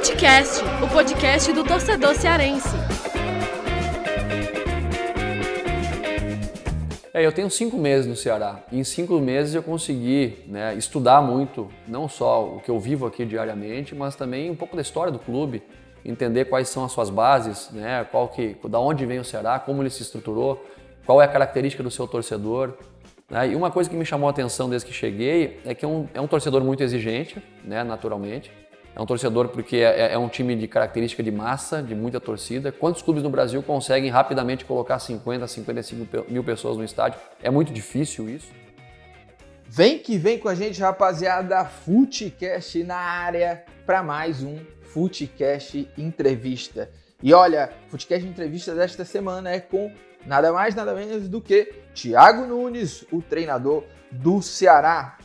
Futecast, o podcast do torcedor cearense. É, eu tenho cinco meses no Ceará. E em cinco meses eu consegui né, estudar muito, não só o que eu vivo aqui diariamente, mas também um pouco da história do clube, entender quais são as suas bases, né, qual que, da onde vem o Ceará, como ele se estruturou, qual é a característica do seu torcedor. Né? E uma coisa que me chamou a atenção desde que cheguei é que é um, é um torcedor muito exigente, né, naturalmente. É um torcedor porque é, é, um time de característica de massa, de muita torcida. Quantos clubes no Brasil conseguem rapidamente colocar 50, 55 mil pessoas no estádio? É muito difícil isso. Vem que vem com a gente, rapaziada. Futecast na área para mais um Futecast Entrevista. E olha, Futecast Entrevista desta semana é com nada mais, nada menos do que Thiago Nunes, o treinador do Ceará.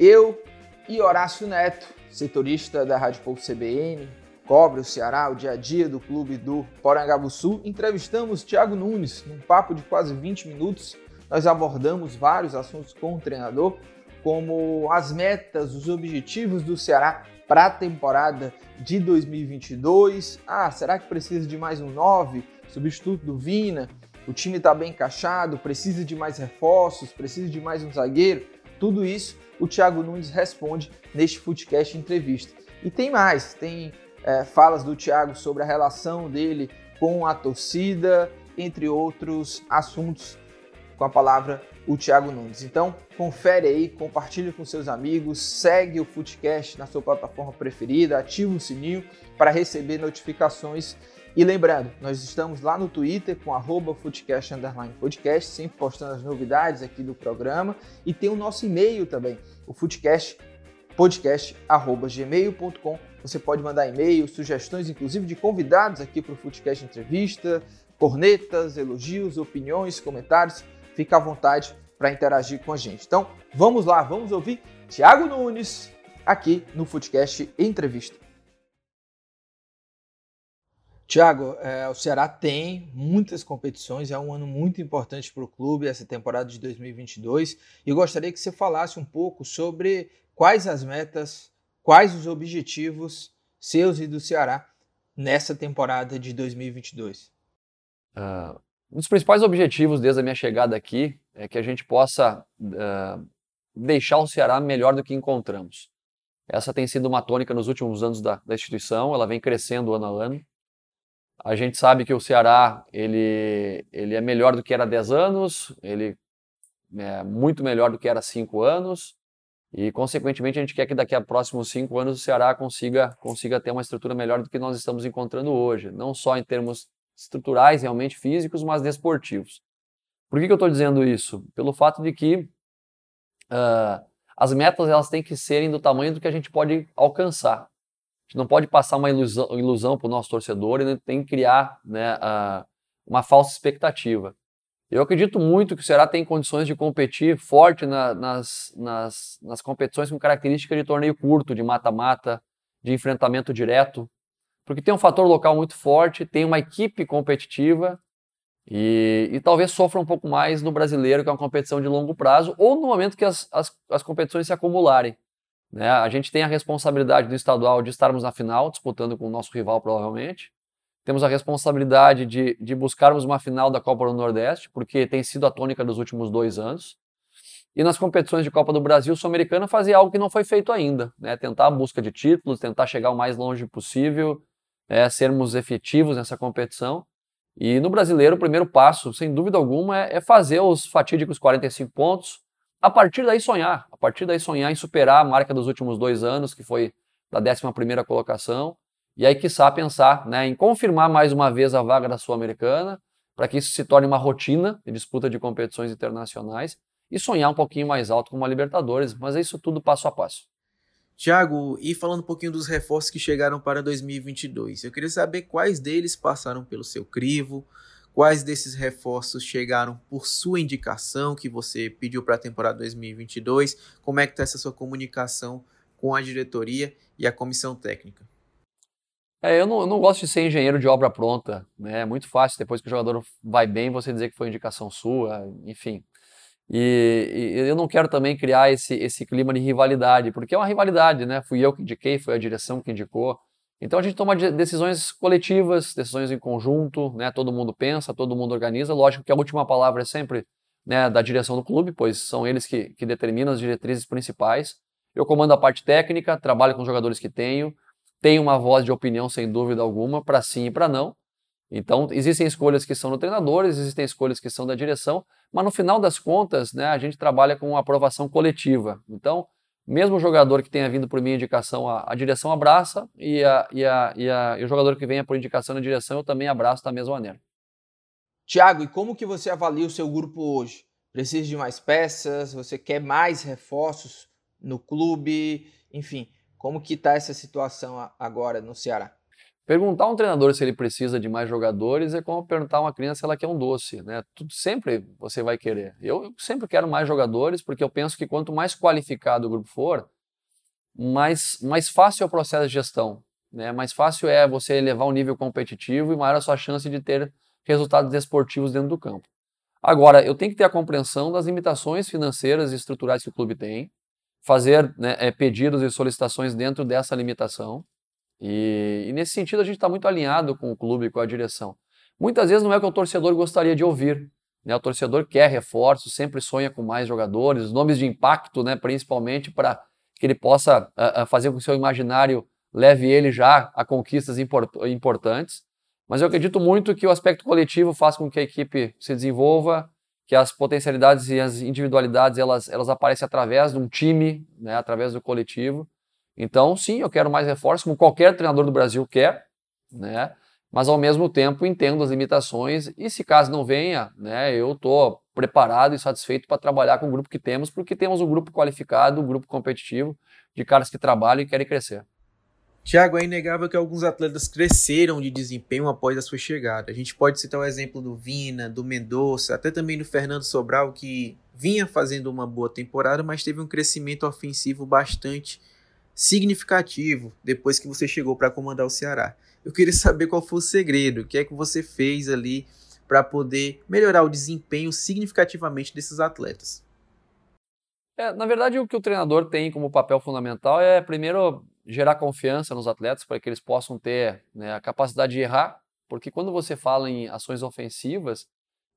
Eu e Horácio Neto setorista da Rádio Povo CBN, cobre o Ceará, o dia a dia do clube do Porangabuçu. Entrevistamos Thiago Nunes num papo de quase 20 minutos. Nós abordamos vários assuntos com o treinador, como as metas, os objetivos do Ceará para a temporada de 2022. Ah, será que precisa de mais um 9, substituto do Vina? O time está bem encaixado, precisa de mais reforços, precisa de mais um zagueiro. Tudo isso o Thiago Nunes responde neste Footcast entrevista. E tem mais, tem é, falas do Thiago sobre a relação dele com a torcida, entre outros assuntos com a palavra o Thiago Nunes. Então, confere aí, compartilhe com seus amigos, segue o Footcast na sua plataforma preferida, ativa o sininho para receber notificações e lembrando, nós estamos lá no Twitter com arroba Podcast, sempre postando as novidades aqui do programa. E tem o nosso e-mail também, o Footcast podcast@gmail.com. Você pode mandar e-mail, sugestões, inclusive de convidados aqui para o Footcast Entrevista, cornetas, elogios, opiniões, comentários. Fica à vontade para interagir com a gente. Então, vamos lá, vamos ouvir Tiago Nunes aqui no Footcast Entrevista. Tiago, é, o Ceará tem muitas competições, é um ano muito importante para o clube, essa temporada de 2022, e gostaria que você falasse um pouco sobre quais as metas, quais os objetivos seus e do Ceará nessa temporada de 2022. Uh, ah, um dos principais objetivos desde a minha chegada aqui é que a gente possa uh, deixar o Ceará melhor do que encontramos. Essa tem sido uma tônica nos últimos anos da, da instituição, ela vem crescendo ano a ano. A gente sabe que o Ceará ele, ele é melhor do que era há 10 anos, ele é muito melhor do que era há 5 anos, e consequentemente a gente quer que daqui a próximos 5 anos o Ceará consiga, consiga ter uma estrutura melhor do que nós estamos encontrando hoje, não só em termos estruturais, realmente físicos, mas desportivos. Por que, que eu estou dizendo isso? Pelo fato de que uh, as metas elas têm que serem do tamanho do que a gente pode alcançar gente não pode passar uma ilusão, ilusão para o nosso torcedor e tem que criar né, a, uma falsa expectativa. Eu acredito muito que o Ceará tem condições de competir forte na, nas, nas, nas competições com característica de torneio curto, de mata-mata, de enfrentamento direto, porque tem um fator local muito forte, tem uma equipe competitiva e, e, talvez sofra um pouco mais no brasileiro, que é uma competição de longo prazo, ou no momento que as, as, as competições se acumularem. Né? A gente tem a responsabilidade do estadual de estarmos na final, disputando com o nosso rival, provavelmente. Temos a responsabilidade de, de buscarmos uma final da Copa do Nordeste, porque tem sido a tônica dos últimos dois anos. E nas competições de Copa do Brasil, Sul-Americana fazer algo que não foi feito ainda, né? tentar a busca de títulos, tentar chegar o mais longe possível, é, sermos efetivos nessa competição. E no brasileiro, o primeiro passo, sem dúvida alguma, é, é fazer os fatídicos 45 pontos, a partir daí sonhar, a partir daí sonhar em superar a marca dos últimos dois anos, que foi da 11ª colocação, e aí, quiçá, pensar né, em confirmar mais uma vez a vaga da Sul-Americana, para que isso se torne uma rotina de disputa de competições internacionais, e sonhar um pouquinho mais alto com uma Libertadores, mas é isso tudo passo a passo. Tiago, e falando um pouquinho dos reforços que chegaram para 2022, eu queria saber quais deles passaram pelo seu crivo, Quais desses reforços chegaram por sua indicação que você pediu para a temporada 2022? Como é que está essa sua comunicação com a diretoria e a comissão técnica? É, eu, não, eu, não, gosto de ser engenheiro de obra pronta. Né? É muito fácil, depois que o jogador vai bem, você dizer que foi indicação sua, enfim. E, e, eu não quero também criar esse, esse clima de rivalidade, porque é uma rivalidade, né? Fui eu que indiquei, foi a direção que indicou. Então a gente toma decisões coletivas, decisões em conjunto, né? Todo mundo pensa, todo mundo organiza. Lógico que a última palavra é sempre né, da direção do clube, pois são eles que, que determinam as diretrizes principais. Eu comando a parte técnica, trabalho com os jogadores que tenho, tenho uma voz de opinião sem dúvida alguma, para sim e para não. Então, existem escolhas que são do treinador, existem escolhas que são da direção, mas no final das contas, né, a gente trabalha com uma aprovação coletiva. Então, mesmo jogador que tenha vindo por minha indicação, a, a direção abraça, e, a, e, a, e, a, e o jogador que venha por indicação na direção, eu também abraço da mesma maneira. Tiago, e como que você avalia o seu grupo hoje? Precisa de mais peças? Você quer mais reforços no clube? Enfim, como que está essa situação agora no Ceará? Perguntar a um treinador se ele precisa de mais jogadores é como perguntar a uma criança se ela quer um doce, né? Tudo sempre você vai querer. Eu sempre quero mais jogadores porque eu penso que quanto mais qualificado o grupo for, mais, mais fácil é o processo de gestão, né? Mais fácil é você elevar o nível competitivo e maior a sua chance de ter resultados esportivos dentro do campo. Agora, eu tenho que ter a compreensão das limitações financeiras e estruturais que o clube tem, fazer né, é, pedidos e solicitações dentro dessa limitação. E, e nesse sentido, a gente está muito alinhado com o clube, com a direção. Muitas vezes não é o que o torcedor gostaria de ouvir. Né? O torcedor quer reforços, sempre sonha com mais jogadores, nomes de impacto, né, principalmente para que ele possa uh, fazer com que o seu imaginário leve ele já a conquistas import importantes. Mas eu acredito muito que o aspecto coletivo faz com que a equipe se desenvolva, que as potencialidades e as individualidades elas, elas aparecem através de um time, né, através do coletivo. Então, sim, eu quero mais reforços, como qualquer treinador do Brasil quer, né? Mas ao mesmo tempo entendo as limitações e se caso não venha, né, eu estou preparado e satisfeito para trabalhar com o grupo que temos, porque temos um grupo qualificado, um grupo competitivo de caras que trabalham e querem crescer. Tiago, é inegável que alguns atletas cresceram de desempenho após a sua chegada. A gente pode citar o exemplo do Vina, do Mendonça, até também do Fernando Sobral, que vinha fazendo uma boa temporada, mas teve um crescimento ofensivo bastante significativo depois que você chegou para comandar o Ceará. Eu queria saber qual foi o segredo, o que é que você fez ali para poder melhorar o desempenho significativamente desses atletas. É, na verdade, o que o treinador tem como papel fundamental é, primeiro, gerar confiança nos atletas para que eles possam ter né, a capacidade de errar, porque quando você fala em ações ofensivas,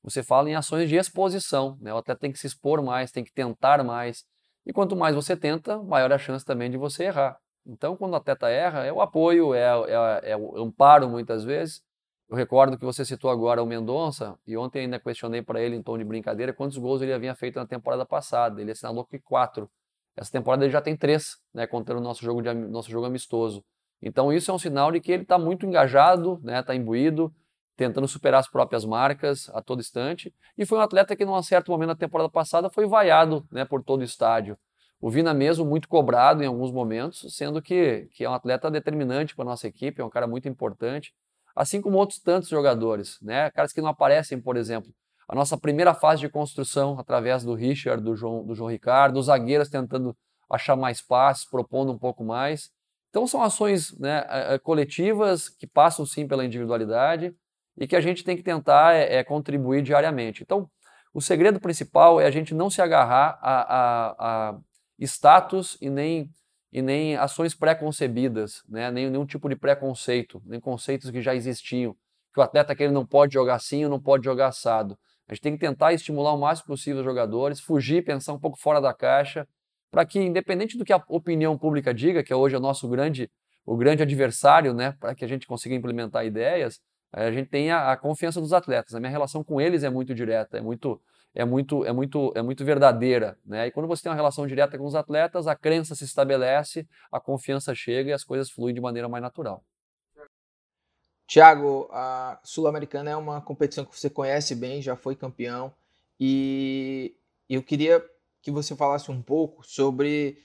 você fala em ações de exposição. Né? O atleta tem que se expor mais, tem que tentar mais. E quanto mais você tenta, maior a chance também de você errar. Então, quando o atleta erra, é o apoio, é, é, é o amparo muitas vezes. Eu recordo que você citou agora o Mendonça, e ontem ainda questionei para ele em tom de brincadeira quantos gols ele havia feito na temporada passada. Ele assinalou que quatro. Essa temporada ele já tem três, né, contando o nosso jogo, de, nosso jogo amistoso. Então isso é um sinal de que ele está muito engajado, está né, tá imbuído, tentando superar as próprias marcas a todo instante. E foi um atleta que, num certo momento da temporada passada, foi vaiado né, por todo o estádio. O Vina mesmo muito cobrado em alguns momentos, sendo que, que é um atleta determinante para a nossa equipe, é um cara muito importante. Assim como outros tantos jogadores, né? caras que não aparecem, por exemplo, a nossa primeira fase de construção através do Richard, do João, do João Ricardo, os zagueiros tentando achar mais passes, propondo um pouco mais. Então são ações né, coletivas que passam sim pela individualidade e que a gente tem que tentar é, é, contribuir diariamente. Então o segredo principal é a gente não se agarrar a, a, a status e nem, e nem ações pré-concebidas, né, nem nenhum tipo de preconceito, nem conceitos que já existiam. Que o atleta que ele não pode jogar assim ou não pode jogar assado. A gente tem que tentar estimular o máximo possível os jogadores, fugir, pensar um pouco fora da caixa, para que, independente do que a opinião pública diga, que é hoje é o nosso grande, o grande adversário, né, para que a gente consiga implementar ideias, a gente tenha a confiança dos atletas. A minha relação com eles é muito direta, é muito, é muito, é muito, é muito verdadeira, né? E quando você tem uma relação direta com os atletas, a crença se estabelece, a confiança chega e as coisas fluem de maneira mais natural. Tiago, a Sul-Americana é uma competição que você conhece bem, já foi campeão, e eu queria que você falasse um pouco sobre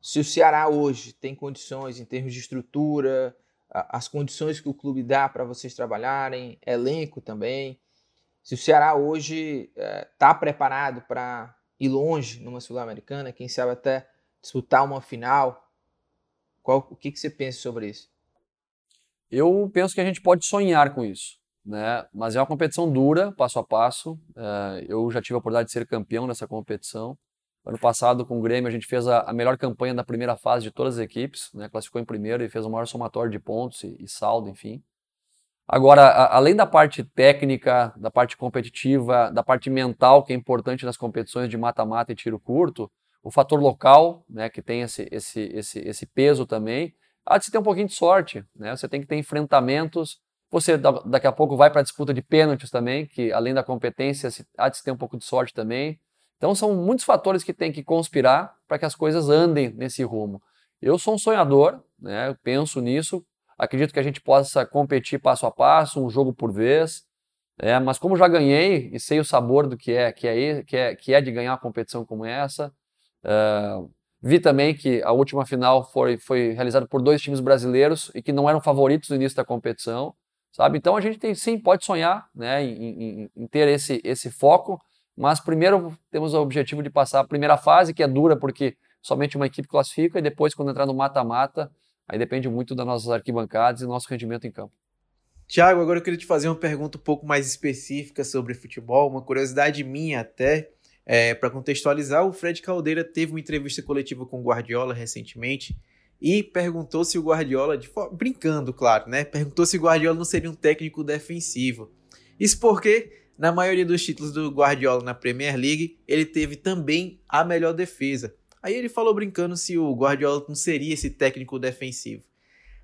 se o Ceará hoje tem condições em termos de estrutura, as condições que o clube dá para vocês trabalharem, elenco também. Se o Ceará hoje está é, preparado para ir longe numa Sul-Americana, quem sabe até disputar uma final, qual, o que, que você pensa sobre isso? Eu penso que a gente pode sonhar com isso, né? Mas é uma competição dura, passo a passo. Uh, eu já tive a oportunidade de ser campeão nessa competição. Ano passado, com o Grêmio, a gente fez a, a melhor campanha da primeira fase de todas as equipes, né? classificou em primeiro e fez o maior somatório de pontos e, e saldo, enfim. Agora, a, além da parte técnica, da parte competitiva, da parte mental, que é importante nas competições de mata-mata e tiro curto, o fator local, né, que tem esse, esse, esse, esse peso também, há de se ter um pouquinho de sorte. Né? Você tem que ter enfrentamentos. Você daqui a pouco vai para a disputa de pênaltis também, que além da competência, há de se ter um pouco de sorte também. Então são muitos fatores que tem que conspirar para que as coisas andem nesse rumo. Eu sou um sonhador, né? eu penso nisso, acredito que a gente possa competir passo a passo, um jogo por vez, é, mas como já ganhei e sei o sabor do que é, que é, que é, que é de ganhar uma competição como essa, uh, vi também que a última final foi, foi realizada por dois times brasileiros e que não eram favoritos no início da competição, sabe? Então a gente tem, sim pode sonhar, né, em, em, em ter esse, esse foco, mas primeiro temos o objetivo de passar a primeira fase, que é dura porque somente uma equipe classifica, e depois, quando entrar no mata-mata, aí depende muito das nossas arquibancadas e do nosso rendimento em campo. Tiago, agora eu queria te fazer uma pergunta um pouco mais específica sobre futebol, uma curiosidade minha até. É, Para contextualizar, o Fred Caldeira teve uma entrevista coletiva com o Guardiola recentemente e perguntou se o Guardiola, de, brincando, claro, né? Perguntou se o Guardiola não seria um técnico defensivo. Isso porque na maioria dos títulos do Guardiola na Premier League, ele teve também a melhor defesa. Aí ele falou brincando se o Guardiola não seria esse técnico defensivo.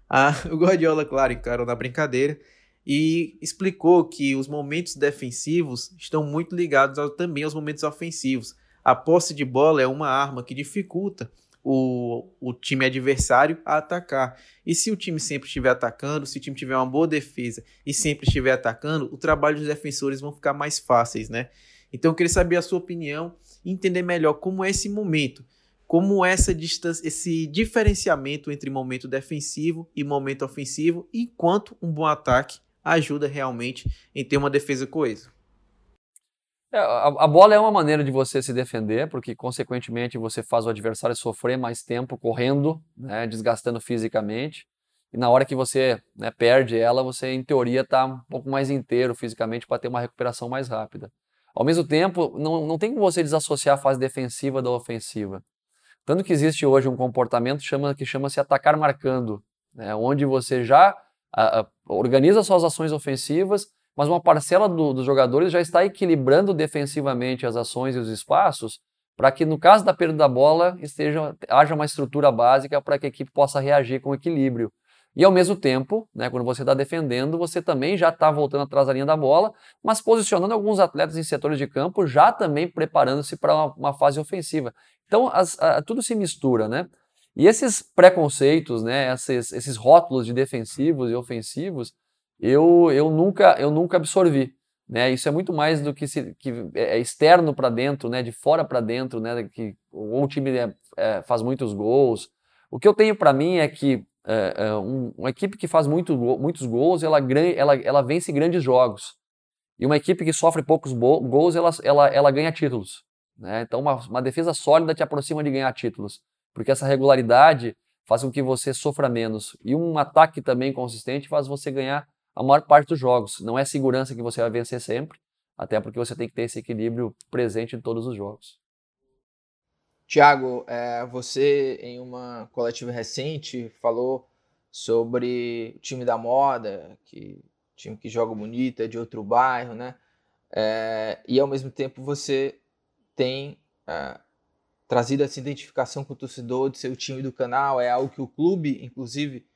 Ah, o Guardiola, claro, encarou na brincadeira e explicou que os momentos defensivos estão muito ligados ao, também aos momentos ofensivos. A posse de bola é uma arma que dificulta o, o time adversário a atacar. E se o time sempre estiver atacando, se o time tiver uma boa defesa e sempre estiver atacando, o trabalho dos defensores vão ficar mais fáceis, né? Então eu queria saber a sua opinião e entender melhor como é esse momento, como essa distância, esse diferenciamento entre momento defensivo e momento ofensivo, e quanto um bom ataque ajuda realmente em ter uma defesa coesa. É, a, a, bola é uma maneira de você se defender, porque consequentemente você faz o adversário sofrer mais tempo correndo, né, desgastando fisicamente. E na hora que você né, perde ela, você em teoria está um pouco mais inteiro fisicamente para ter uma recuperação mais rápida. Ao mesmo tempo, não, não tem como você desassociar a fase defensiva da ofensiva. Tanto que existe hoje um comportamento chama, que chama-se atacar marcando, né, onde você já a, a, organiza suas ações ofensivas mas uma parcela do, dos jogadores já está equilibrando defensivamente as ações e os espaços para que, no caso da perda da bola, esteja, haja uma estrutura básica para que a equipe possa reagir com equilíbrio. E ao mesmo tempo, né, quando você está defendendo, você também já está voltando atrás da linha da bola, mas posicionando alguns atletas em setores de campo, já também preparando-se para uma, uma, fase ofensiva. Então, as, a, tudo se mistura, né? E esses preconceitos, né, esses, esses rótulos de defensivos e ofensivos, eu, eu, nunca, eu nunca absorvi. Né? Isso é muito mais do que, se, que é, é externo para dentro, né? de fora para dentro, né? que ou o time é, é, faz muitos gols. O que eu tenho para mim é que é, é, um, uma equipe que faz muito, muitos gols, ela, ela, ela vence grandes jogos. E uma equipe que sofre poucos gols, ela, ela, ela ganha títulos. Né? Então, uma, uma defesa sólida te aproxima de ganhar títulos. Porque essa regularidade faz com que você sofra menos. E um ataque também consistente faz você ganhar a maior parte dos jogos. Não é segurança que você vai vencer sempre, até porque você tem que ter esse equilíbrio presente em todos os jogos. Tiago, é, você em uma coletiva recente falou sobre o time da moda, que time que joga bonito, é de outro bairro, né? É, e ao mesmo tempo você tem é, trazido essa identificação com o torcedor de seu time do canal, é algo que o clube, inclusive,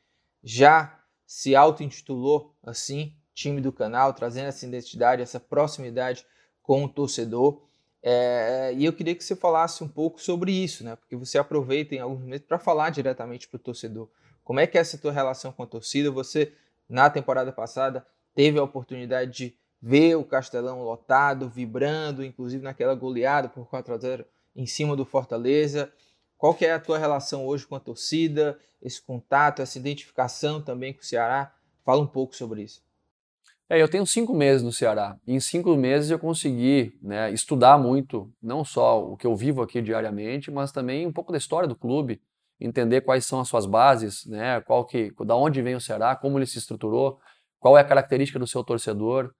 já se auto-intitulou assim, time do canal, trazendo essa identidade, essa proximidade com o torcedor. É, e eu queria que você falasse um pouco sobre isso, né? Porque você aproveita em alguns momentos para falar diretamente para o torcedor. Como é que é essa tua relação com a torcida? Você, na temporada passada, teve a oportunidade de ver o Castelão lotado, vibrando, inclusive naquela goleada por 4 a 0 em cima do Fortaleza. Qual que é a tua relação hoje com a torcida, esse contato, essa identificação também com o Ceará? Fala um pouco sobre isso. É, eu tenho cinco meses no Ceará. Em cinco meses eu consegui né, estudar muito, não só o que eu vivo aqui diariamente, mas também um pouco da história do clube, entender quais são as suas bases, né, qual que, da onde vem o Ceará, como ele se estruturou, qual é a característica do seu torcedor.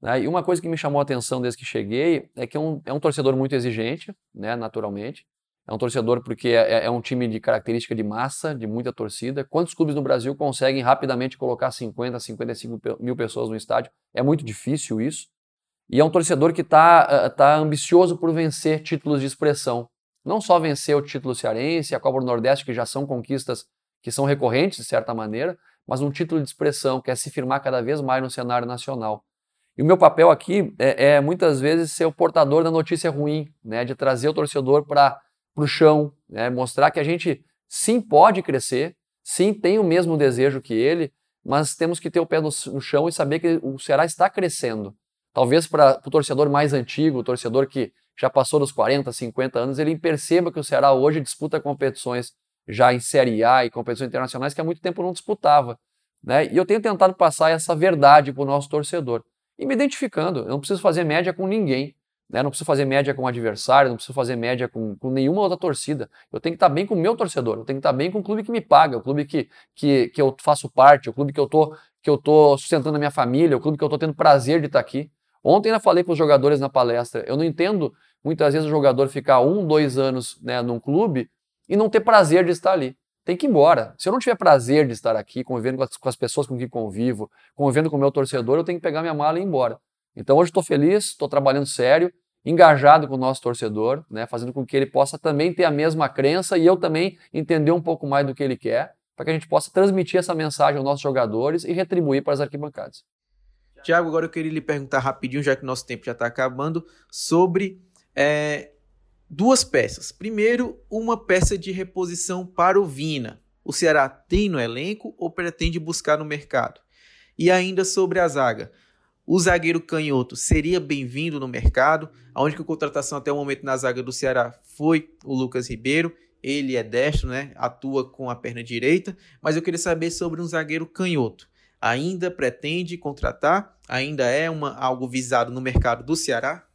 Né? E uma coisa que me chamou a atenção desde que cheguei é que é um, é um torcedor muito exigente, né, naturalmente, É um torcedor porque é, é, é, um time de característica de massa, de muita torcida. Quantos clubes no Brasil conseguem rapidamente colocar 50, 55 mil pessoas no estádio? É muito difícil isso. E é um torcedor que está uh, tá ambicioso por vencer títulos de expressão. Não só vencer o título cearense, a Copa do Nordeste, que já são conquistas que são recorrentes de certa maneira, mas um título de expressão, que é se firmar cada vez mais no cenário nacional. E o meu papel aqui é, é muitas vezes ser o portador da notícia ruim, né, de trazer o torcedor para o chão, né, mostrar que a gente sim pode crescer, sim tem o mesmo desejo que ele, mas temos que ter o pé no, no chão e saber que o Ceará está crescendo. Talvez para o torcedor mais antigo, o torcedor que já passou dos 40, 50 anos, ele perceba que o Ceará hoje disputa competições já em Série A e competições internacionais que há muito tempo não disputava. Né? E eu tenho tentado passar essa verdade para o nosso torcedor. E me identificando, eu não preciso fazer média com ninguém, né? não preciso fazer média com o adversário, não preciso fazer média com, com nenhuma outra torcida. Eu tenho que estar bem com o meu torcedor, eu tenho que estar bem com o clube que me paga, o clube que, que, que eu faço parte, o clube que eu tô, que eu tô sustentando a minha família, o clube que eu estou tendo prazer de estar aqui. Ontem eu falei para os jogadores na palestra, eu não entendo muitas vezes o jogador ficar um, dois anos né, num clube e não ter prazer de estar ali. Tem que ir embora. Se eu não tiver prazer de estar aqui, convivendo com as, com as pessoas com quem convivo, convivendo com o meu torcedor, eu tenho que pegar minha mala e ir embora. Então hoje estou feliz, estou trabalhando sério, engajado com o nosso torcedor, né, fazendo com que ele possa também ter a mesma crença e eu também entender um pouco mais do que ele quer, para que a gente possa transmitir essa mensagem aos nossos jogadores e retribuir para as arquibancadas. Tiago, agora eu queria lhe perguntar rapidinho, já que o nosso tempo já está acabando, sobre é, duas peças. Primeiro, uma peça de reposição para o Vina. O Ceará tem no elenco ou pretende buscar no mercado? E ainda sobre a zaga. O zagueiro canhoto seria bem-vindo no mercado. A única contratação até o momento na zaga do Ceará foi o Lucas Ribeiro. Ele é destro, né? Atua com a perna direita. Mas eu queria saber sobre um zagueiro canhoto. Ainda pretende contratar? Ainda é uma, algo visado no mercado do Ceará?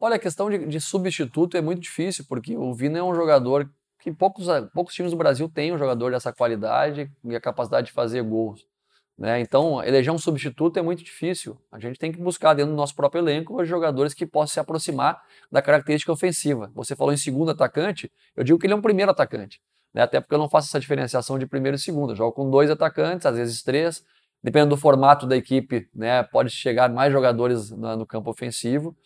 Olha, a questão de, de, substituto é muito difícil, porque o Vina é um jogador que poucos, poucos times do Brasil têm um jogador dessa qualidade e a capacidade de fazer gols. Né? Então, eleger um substituto é muito difícil. A gente tem que buscar dentro do nosso próprio elenco jogadores que possam se aproximar da característica ofensiva. Você falou em segundo atacante, eu digo que ele é um primeiro atacante. Né? Até porque eu não faço essa diferenciação de primeiro e segundo. Eu jogo com dois atacantes, às vezes três. Dependendo do formato da equipe, né, pode chegar mais jogadores no campo ofensivo.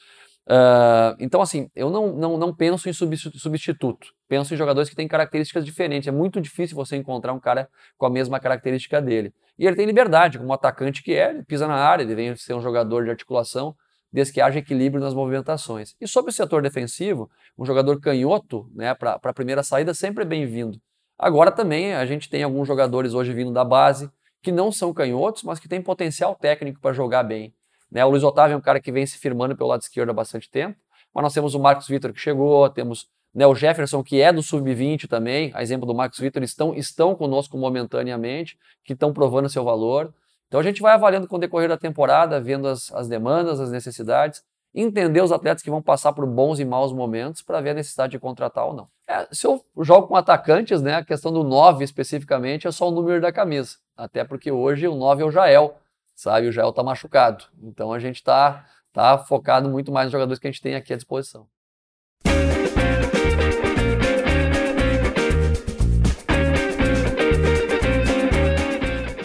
Uh, então, assim, eu não, não, não penso em substituto. Penso em jogadores que têm características diferentes. É muito difícil você encontrar um cara com a mesma característica dele. E ele tem liberdade, como atacante que é, ele pisa na área, ele vem ser um jogador de articulação, desde que haja equilíbrio nas movimentações. E sobre o setor defensivo, um jogador canhoto né, para a primeira saída sempre é bem-vindo. Agora também a gente tem alguns jogadores hoje vindo da base que não são canhotos, mas que têm potencial técnico para jogar bem. Né? O Luiz Otávio é um cara que vem se firmando pelo lado esquerdo há bastante tempo, mas nós temos o Marcos Vitor que chegou, temos né, o Jefferson, que é do sub-20 também, a exemplo do Marcos Vitor, estão, estão conosco momentaneamente, que estão provando seu valor. Então a gente vai avaliando com o decorrer da temporada, vendo as, as demandas, as necessidades, entender os atletas que vão passar por bons e maus momentos para ver a necessidade de contratar ou não. É, se eu jogo com atacantes, né, a questão do 9 especificamente é só o número da camisa, até porque hoje o 9 é o Jael, sabe? O Jael está machucado. Então a gente está tá focado muito mais nos jogadores que a gente tem aqui à disposição.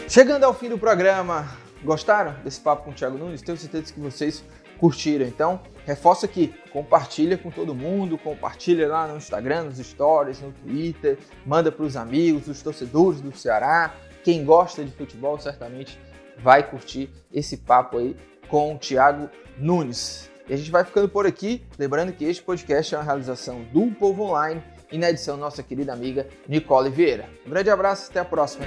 Chegando ao fim do programa, gostaram desse papo com o Thiago Nunes? Tenho certeza que vocês curtiram. Então, reforça aqui, compartilha com todo mundo, compartilha lá no Instagram, nos stories, no Twitter, manda para os amigos, os torcedores do Ceará. Quem gosta de futebol certamente vai curtir esse papo aí com o Thiago Nunes. E a gente vai ficando por aqui, lembrando que este podcast é uma realização do Povo Online e na edição nossa querida amiga Nicole Vieira. Um grande abraço, até a próxima.